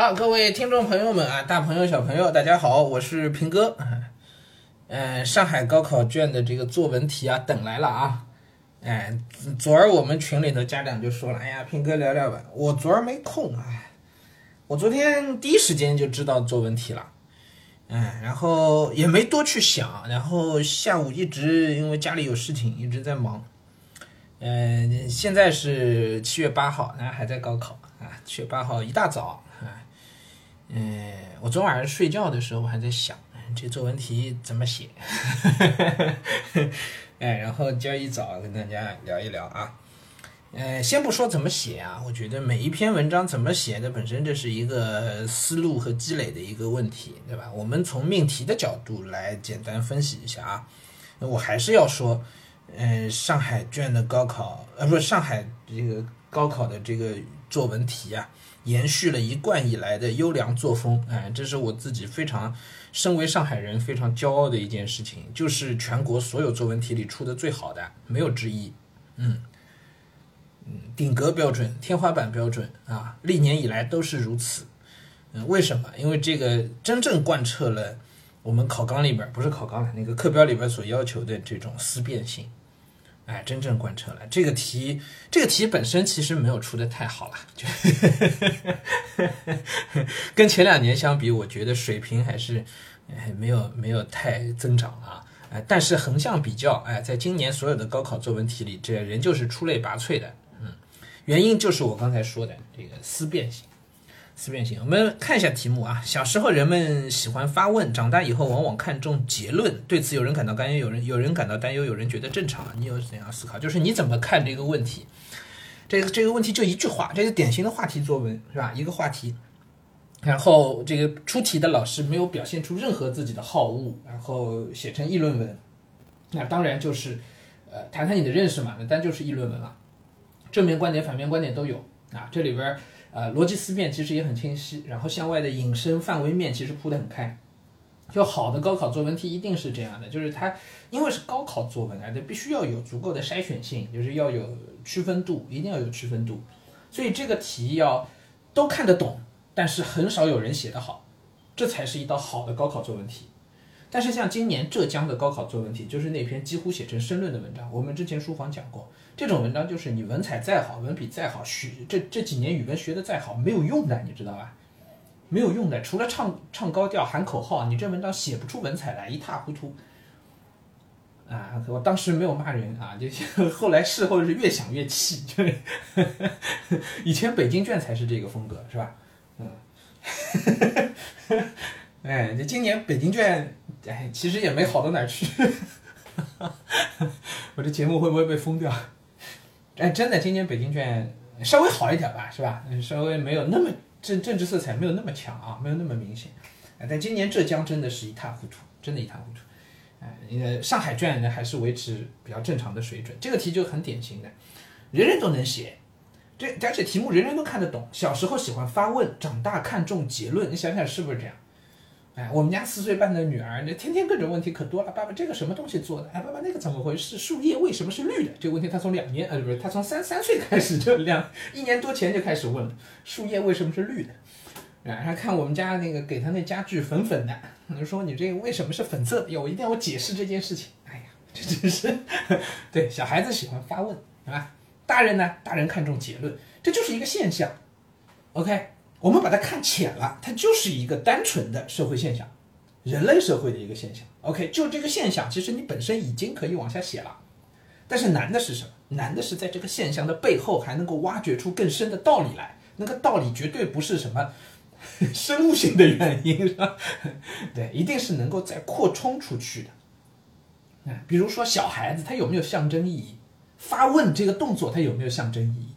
好，各位听众朋友们啊，大朋友小朋友，大家好，我是平哥。嗯，上海高考卷的这个作文题啊，等来了啊。哎，昨儿我们群里头家长就说了，哎呀，平哥聊聊吧。我昨儿没空啊，我昨天第一时间就知道作文题了。哎，然后也没多去想，然后下午一直因为家里有事情一直在忙。嗯，现在是七月八号，那还在高考啊。七月八号一大早。嗯，我昨晚上睡觉的时候，我还在想这作文题怎么写，哎，然后今儿一早跟大家聊一聊啊。呃，先不说怎么写啊，我觉得每一篇文章怎么写的本身这是一个思路和积累的一个问题，对吧？我们从命题的角度来简单分析一下啊。我还是要说，嗯，上海卷的高考，呃，不是上海这个高考的这个作文题啊。延续了一贯以来的优良作风，哎，这是我自己非常身为上海人非常骄傲的一件事情，就是全国所有作文题里出的最好的，没有之一，嗯嗯，顶格标准、天花板标准啊，历年以来都是如此。嗯，为什么？因为这个真正贯彻了我们考纲里边不是考纲了，那个课标里边所要求的这种思辨性。哎，真正贯彻了这个题，这个题本身其实没有出的太好了，就跟前两年相比，我觉得水平还是哎没有没有太增长啊。哎，但是横向比较，哎，在今年所有的高考作文题里，这仍旧是出类拔萃的。嗯，原因就是我刚才说的这个思辨性。思辨性，我们看一下题目啊。小时候人们喜欢发问，长大以后往往看重结论。对此，有人感到担忧，有人有人感到担忧，有人觉得正常。你有怎样思考？就是你怎么看这个问题？这个这个问题就一句话，这是典型的话题作文，是吧？一个话题，然后这个出题的老师没有表现出任何自己的好恶，然后写成议论文，那当然就是呃谈谈你的认识嘛，那当然就是议论文了。正面观点、反面观点都有啊，这里边。呃，逻辑思辨其实也很清晰，然后向外的引申范围面其实铺得很开。就好的高考作文题一定是这样的，就是它因为是高考作文啊，它必须要有足够的筛选性，就是要有区分度，一定要有区分度。所以这个题要都看得懂，但是很少有人写得好，这才是一道好的高考作文题。但是像今年浙江的高考作文题，就是那篇几乎写成申论的文章。我们之前书房讲过，这种文章就是你文采再好，文笔再好，学这这几年语文学的再好，没有用的，你知道吧？没有用的，除了唱唱高调、喊口号，你这文章写不出文采来，一塌糊涂。啊，我当时没有骂人啊，就 后来事后是越想越气，就以前北京卷才是这个风格，是吧？嗯。哎，这今年北京卷，哎，其实也没好到哪儿去。我这节目会不会被封掉？哎，真的，今年北京卷稍微好一点吧，是吧？稍微没有那么政政治色彩没有那么强啊，没有那么明显。哎，但今年浙江真的是一塌糊涂，真的一塌糊涂。哎，呃，上海卷呢还是维持比较正常的水准。这个题就很典型的，人人都能写，这而且题目人人都看得懂。小时候喜欢发问，长大看重结论。你想想是不是这样？哎，我们家四岁半的女儿，那天天各种问题可多了。爸爸，这个什么东西做的？哎，爸爸，那个怎么回事？树叶为什么是绿的？这个问题她从两年，呃，不是，她从三三岁开始就两一年多前就开始问了，树叶为什么是绿的？然后看我们家那个给她那家具粉粉的，就说你这个为什么是粉色？的？要我一定要我解释这件事情。哎呀，这真是，对，小孩子喜欢发问，是吧？大人呢？大人看重结论，这就是一个现象。OK。我们把它看浅了，它就是一个单纯的社会现象，人类社会的一个现象。OK，就这个现象，其实你本身已经可以往下写了。但是难的是什么？难的是在这个现象的背后还能够挖掘出更深的道理来。那个道理绝对不是什么 生物性的原因，是吧？对，一定是能够再扩充出去的。比如说小孩子他有没有象征意义？发问这个动作他有没有象征意义？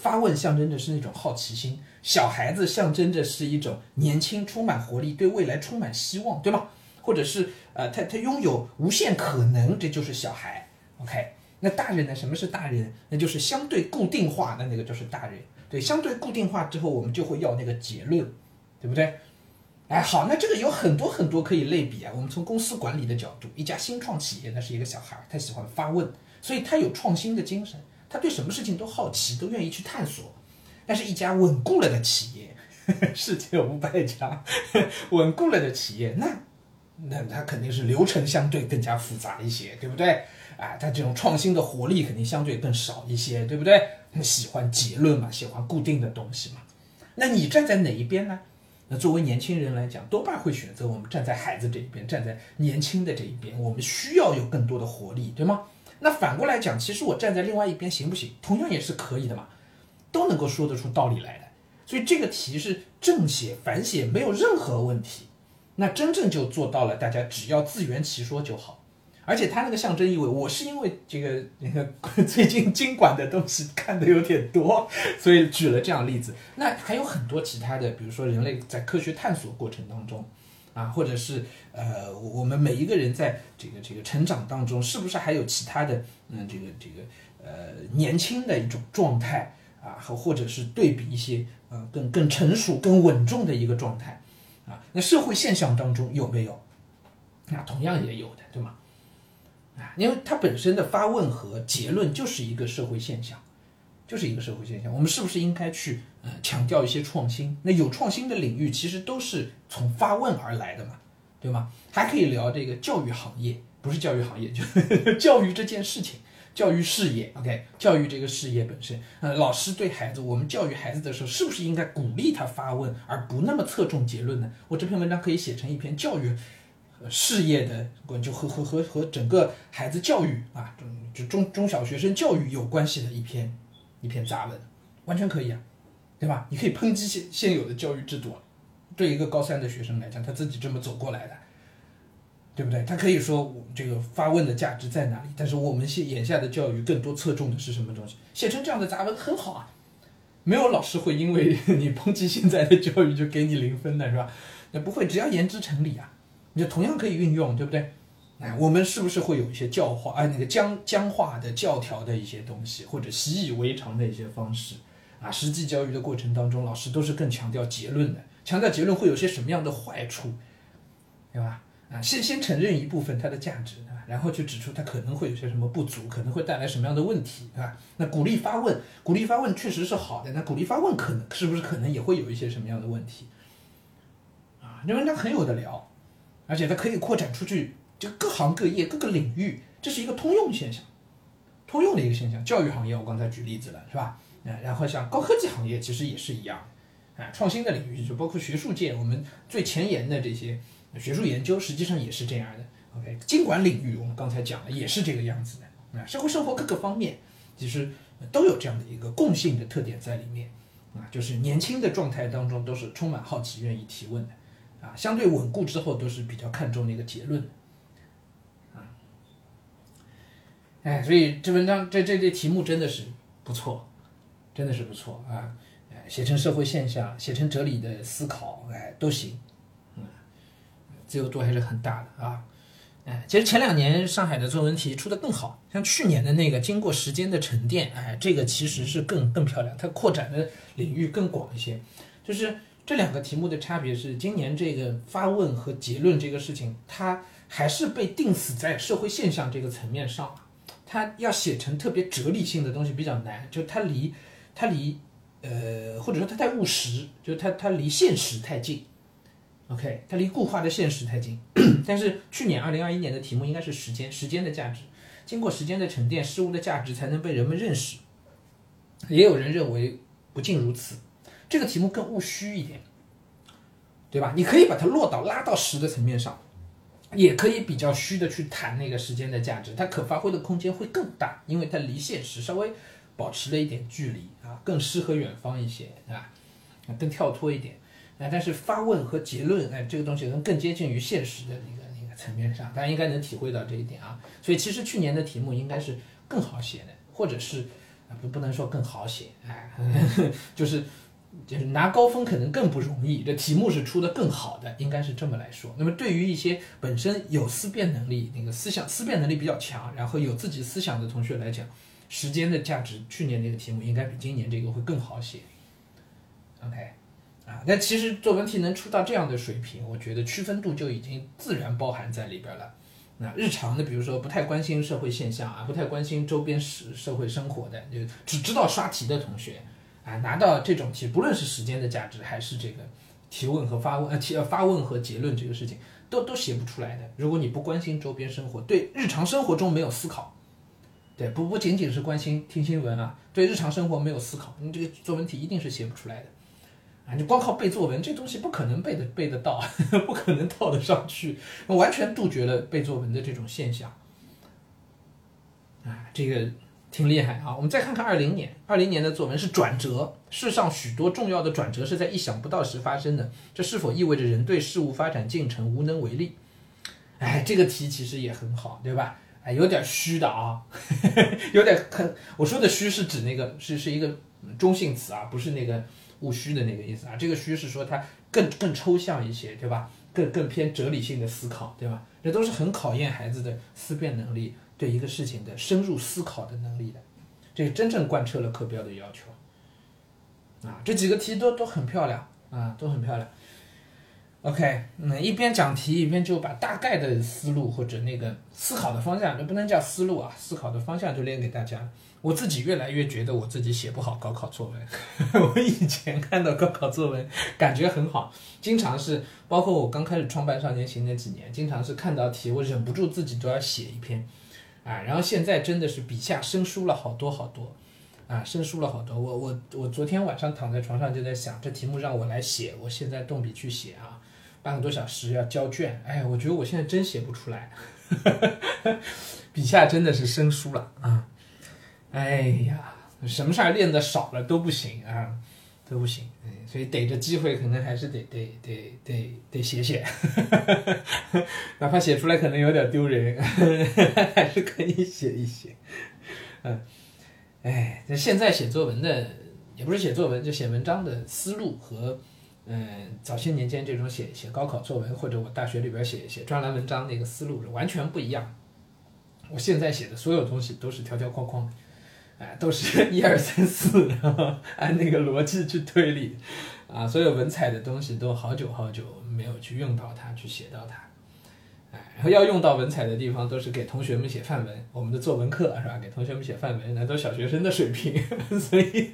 发问象征着是那种好奇心。小孩子象征着是一种年轻、充满活力、对未来充满希望，对吗？或者是呃，他他拥有无限可能，这就是小孩。OK，那大人呢？什么是大人？那就是相对固定化的那个就是大人。对，相对固定化之后，我们就会要那个结论，对不对？哎，好，那这个有很多很多可以类比啊。我们从公司管理的角度，一家新创企业，那是一个小孩，他喜欢发问，所以他有创新的精神，他对什么事情都好奇，都愿意去探索。但是一家稳固了的企业，世界五百强稳固了的企业，那那它肯定是流程相对更加复杂一些，对不对？啊，它这种创新的活力肯定相对更少一些，对不对？喜欢结论嘛，喜欢固定的东西嘛。那你站在哪一边呢？那作为年轻人来讲，多半会选择我们站在孩子这一边，站在年轻的这一边。我们需要有更多的活力，对吗？那反过来讲，其实我站在另外一边行不行？同样也是可以的嘛，都能够说得出道理来的。所以这个题是正写反写没有任何问题，那真正就做到了，大家只要自圆其说就好。而且它那个象征意味，我是因为这个那个 最近经管的东西看的有点多，所以举了这样例子。那还有很多其他的，比如说人类在科学探索过程当中，啊，或者是呃，我们每一个人在这个这个成长当中，是不是还有其他的嗯，这个这个呃年轻的一种状态啊，和或者是对比一些呃更更成熟、更稳重的一个状态啊？那社会现象当中有没有？那同样也有的，对吗？啊因为它本身的发问和结论就是一个社会现象，就是一个社会现象。我们是不是应该去呃强调一些创新？那有创新的领域其实都是从发问而来的嘛，对吗？还可以聊这个教育行业，不是教育行业，就 教育这件事情，教育事业。OK，教育这个事业本身，呃，老师对孩子，我们教育孩子的时候，是不是应该鼓励他发问，而不那么侧重结论呢？我这篇文章可以写成一篇教育。事业的就和和和和整个孩子教育啊，就中中小学生教育有关系的一篇一篇杂文，完全可以啊，对吧？你可以抨击现现有的教育制度，对一个高三的学生来讲，他自己这么走过来的，对不对？他可以说我这个发问的价值在哪里？但是我们现眼下的教育更多侧重的是什么东西？写成这样的杂文很好啊，没有老师会因为 你抨击现在的教育就给你零分的是吧？那不会，只要言之成理啊。你就同样可以运用，对不对？哎，我们是不是会有一些教化啊，那个僵僵化的教条的一些东西，或者习以为常的一些方式啊？实际教育的过程当中，老师都是更强调结论的，强调结论会有些什么样的坏处，对吧？啊，先先承认一部分它的价值，然后去指出它可能会有些什么不足，可能会带来什么样的问题，对吧？那鼓励发问，鼓励发问确实是好的，那鼓励发问可能是不是可能也会有一些什么样的问题？啊，这文章很有的聊。而且它可以扩展出去，就各行各业、各个领域，这是一个通用现象，通用的一个现象。教育行业我刚才举例子了，是吧？啊，然后像高科技行业其实也是一样，啊，创新的领域就包括学术界，我们最前沿的这些学术研究，实际上也是这样的。OK，经管领域我们刚才讲了，也是这个样子的。啊，社会生活各个方面其实都有这样的一个共性的特点在里面，啊，就是年轻的状态当中都是充满好奇、愿意提问的。啊，相对稳固之后都是比较看重那个结论，啊，哎，所以这文章这这这题目真的是不错，真的是不错啊，写成社会现象，写成哲理的思考，哎，都行，嗯，自由度还是很大的啊，哎，其实前两年上海的作文题出的更好，像去年的那个经过时间的沉淀，哎，这个其实是更更漂亮，它扩展的领域更广一些，就是。这两个题目的差别是，今年这个发问和结论这个事情，它还是被定死在社会现象这个层面上它要写成特别哲理性的东西比较难，就它离它离呃或者说它太务实，就它它离现实太近。OK，它离固化的现实太近。但是去年二零二一年的题目应该是时间，时间的价值，经过时间的沉淀，事物的价值才能被人们认识。也有人认为不尽如此。这个题目更务虚一点，对吧？你可以把它落到拉到实的层面上，也可以比较虚的去谈那个时间的价值，它可发挥的空间会更大，因为它离现实稍微保持了一点距离啊，更诗和远方一些，对吧？更跳脱一点，哎，但是发问和结论，哎，这个东西能更接近于现实的那个那个层面上，大家应该能体会到这一点啊。所以其实去年的题目应该是更好写的，或者是不不能说更好写，哎，就是。就是拿高分可能更不容易，这题目是出的更好的，应该是这么来说。那么对于一些本身有思辨能力、那个思想思辨能力比较强，然后有自己思想的同学来讲，时间的价值，去年那个题目应该比今年这个会更好写。OK，啊，那其实作文题能出到这样的水平，我觉得区分度就已经自然包含在里边了。那日常的，比如说不太关心社会现象啊，不太关心周边社社会生活的，就只知道刷题的同学。啊，拿到这种题，不论是时间的价值，还是这个提问和发问，呃，提发问和结论这个事情，都都写不出来的。如果你不关心周边生活，对日常生活中没有思考，对，不不仅仅是关心听新闻啊，对日常生活没有思考，你这个作文题一定是写不出来的。啊，你光靠背作文，这东西不可能背得背得到，不可能套得上去，完全杜绝了背作文的这种现象。啊，这个挺厉害啊！我们再看看二零年，二零年的作文是转折，世上许多重要的转折是在意想不到时发生的，这是否意味着人对事物发展进程无能为力？哎，这个题其实也很好，对吧？哎，有点虚的啊，有点很，我说的虚是指那个是是一个中性词啊，不是那个。务虚的那个意思啊，这个虚是说它更更抽象一些，对吧？更更偏哲理性的思考，对吧？这都是很考验孩子的思辨能力，对一个事情的深入思考的能力的，这真正贯彻了课标的要求。啊，这几个题都都很漂亮啊，都很漂亮。OK，嗯，一边讲题一边就把大概的思路或者那个思考的方向，这不能叫思路啊，思考的方向就练给大家。我自己越来越觉得我自己写不好高考作文。我以前看到高考作文感觉很好，经常是包括我刚开始创办少年行那几年，经常是看到题我忍不住自己都要写一篇，啊，然后现在真的是笔下生疏了好多好多，啊，生疏了好多。我我我昨天晚上躺在床上就在想，这题目让我来写，我现在动笔去写啊，半个多小时要交卷，哎，我觉得我现在真写不出来，笔下真的是生疏了啊。哎呀，什么事儿练的少了都不行啊，都不行。所以逮着机会，可能还是得得得得得写写，哪怕写出来可能有点丢人，还是可以写一写。嗯，哎，那现在写作文的，也不是写作文，就写文章的思路和嗯早些年间这种写写高考作文或者我大学里边写写专栏文章那个思路是完全不一样。我现在写的所有东西都是条条框框。哎，都是一二三四，然 后按那个逻辑去推理，啊，所有文采的东西都好久好久没有去用到它，去写到它，哎，然后要用到文采的地方都是给同学们写范文，我们的作文课是吧？给同学们写范文，那都小学生的水平，所以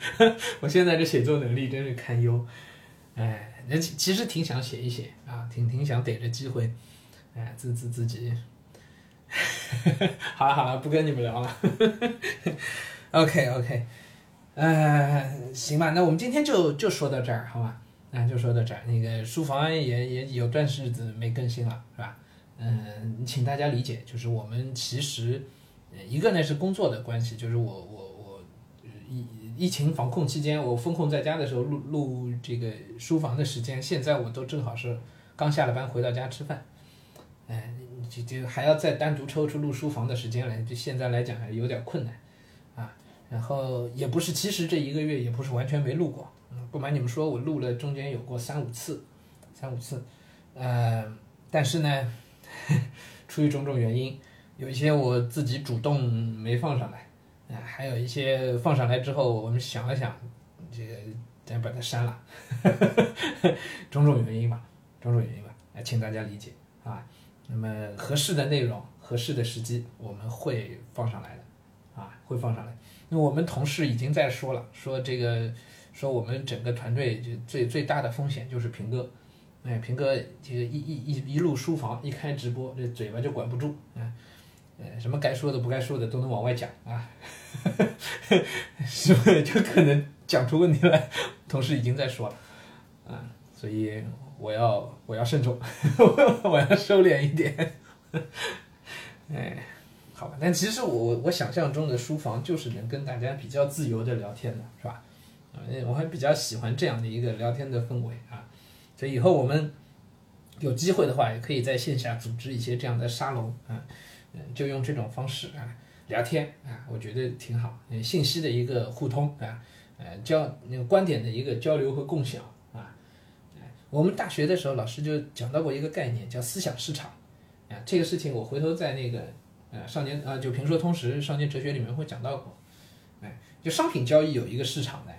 我现在这写作能力真是堪忧，哎，那其实挺想写一写啊，挺挺想逮着机会，哎，自自自己，好了好了，不跟你们聊了。OK OK，呃，行吧，那我们今天就就说到这儿，好吧？那就说到这儿。那个书房也也有段日子没更新了，是吧？嗯，请大家理解，就是我们其实一个呢是工作的关系，就是我我我疫疫情防控期间，我封控在家的时候录录这个书房的时间，现在我都正好是刚下了班回到家吃饭，哎，就就还要再单独抽出录书房的时间来，就现在来讲还有点困难。啊然后也不是，其实这一个月也不是完全没录过，嗯，不瞒你们说，我录了中间有过三五次，三五次，呃，但是呢，出于种种原因，有一些我自己主动没放上来，啊，还有一些放上来之后，我们想了想，这个咱把它删了呵呵，种种原因吧，种种原因吧，哎，请大家理解啊。那么合适的内容、合适的时机，我们会放上来的，啊，会放上来。那我们同事已经在说了，说这个，说我们整个团队就最最大的风险就是平哥，哎，平哥这个一一一一路书房一开直播，这嘴巴就管不住，啊，呃，什么该说的不该说的都能往外讲啊，是不是就可能讲出问题来？同事已经在说了，啊，所以我要我要慎重，我要收敛一点，哎。好吧，但其实我我想象中的书房就是能跟大家比较自由的聊天的，是吧？啊，我还比较喜欢这样的一个聊天的氛围啊，所以以后我们有机会的话，也可以在线下组织一些这样的沙龙啊，嗯，就用这种方式啊聊天啊，我觉得挺好，信息的一个互通啊，呃，交那个观点的一个交流和共享啊，我们大学的时候老师就讲到过一个概念叫思想市场啊，这个事情我回头在那个。呃，少年啊，就评说通识少年哲学里面会讲到过，哎，就商品交易有一个市场的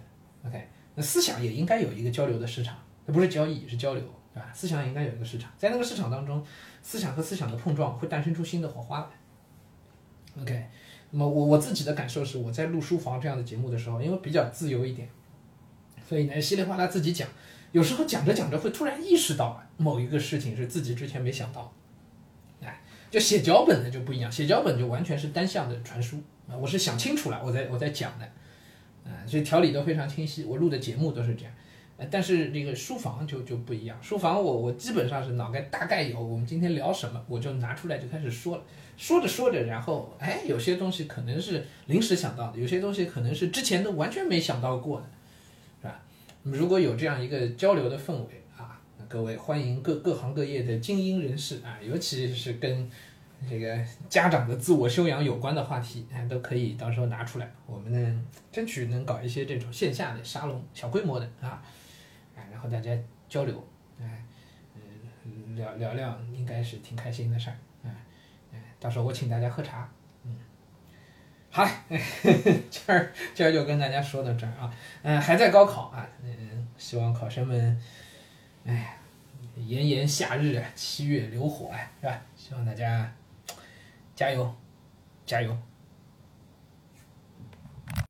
，OK，那思想也应该有一个交流的市场，它不是交易，是交流，对吧？思想也应该有一个市场，在那个市场当中，思想和思想的碰撞会诞生出新的火花来，OK，那么我我自己的感受是，我在录书房这样的节目的时候，因为比较自由一点，所以呢，稀里哗啦自己讲，有时候讲着讲着会突然意识到某一个事情是自己之前没想到。就写脚本的就不一样，写脚本就完全是单向的传输啊，我是想清楚了，我在我在讲的，啊，所以条理都非常清晰。我录的节目都是这样。但是这个书房就就不一样，书房我我基本上是脑袋大概有我们今天聊什么，我就拿出来就开始说了，说着说着，然后哎，有些东西可能是临时想到的，有些东西可能是之前都完全没想到过的，是吧？如果有这样一个交流的氛围，各位欢迎各各行各业的精英人士啊，尤其是跟这个家长的自我修养有关的话题，啊，都可以到时候拿出来，我们呢争取能搞一些这种线下的沙龙，小规模的啊。然后大家交流，哎，嗯，聊聊聊，应该是挺开心的事儿，哎，哎，到时候我请大家喝茶，嗯，好嘞，今儿今儿就跟大家说到这儿啊，嗯，还在高考啊，嗯，希望考生们，哎，炎炎夏日啊，七月流火啊，是吧？希望大家加油，加油。